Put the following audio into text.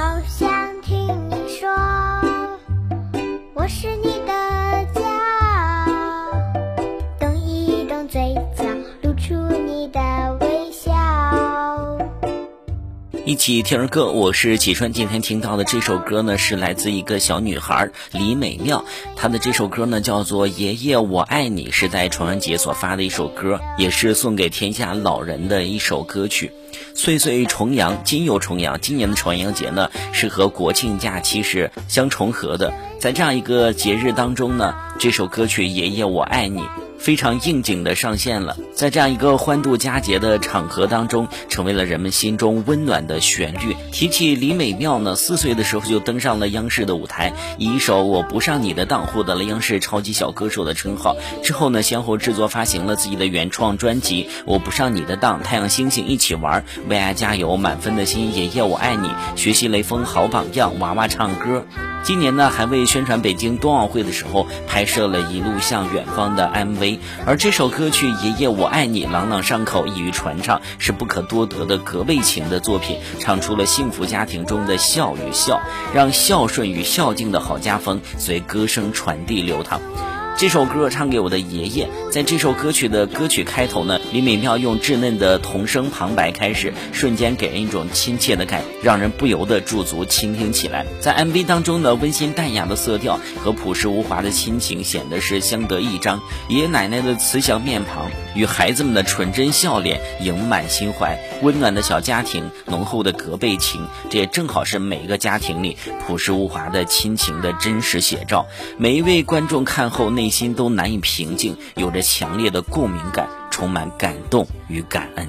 好想听你说，我是你的家。动一动嘴角，露出你的微笑。一起听儿歌，我是启川。今天听到的这首歌呢，是来自一个小女孩李美妙，她的这首歌呢叫做《爷爷我爱你》，是在重阳节所发的一首歌，也是送给天下老人的一首歌曲。岁岁重阳，今又重阳。今年的重阳节呢，是和国庆假期是相重合的。在这样一个节日当中呢，这首歌曲《爷爷我爱你》。非常应景的上线了，在这样一个欢度佳节的场合当中，成为了人们心中温暖的旋律。提起李美妙呢，四岁的时候就登上了央视的舞台，以一首《我不上你的当》获得了央视超级小歌手的称号。之后呢，先后制作发行了自己的原创专辑《我不上你的当》《太阳星星一起玩》《为爱加油》《满分的心》《爷爷我爱你》《学习雷锋好榜样》《娃娃唱歌》。今年呢，还为宣传北京冬奥会的时候拍摄了一路向远方的 MV，而这首歌曲《爷爷我爱你》朗朗上口，易于传唱，是不可多得的隔辈情的作品，唱出了幸福家庭中的孝与孝，让孝顺与孝敬的好家风随歌声传递流淌。这首歌唱给我的爷爷，在这首歌曲的歌曲开头呢，李美妙用稚嫩的童声旁白开始，瞬间给人一种亲切的感，让人不由得驻足倾听起来。在 MV 当中呢，温馨淡雅的色调和朴实无华的亲情显得是相得益彰。爷爷奶奶的慈祥面庞与孩子们的纯真笑脸盈满心怀，温暖的小家庭，浓厚的隔辈情，这也正好是每个家庭里朴实无华的亲情的真实写照。每一位观众看后内心都难以平静，有着强烈的共鸣感，充满感动与感恩。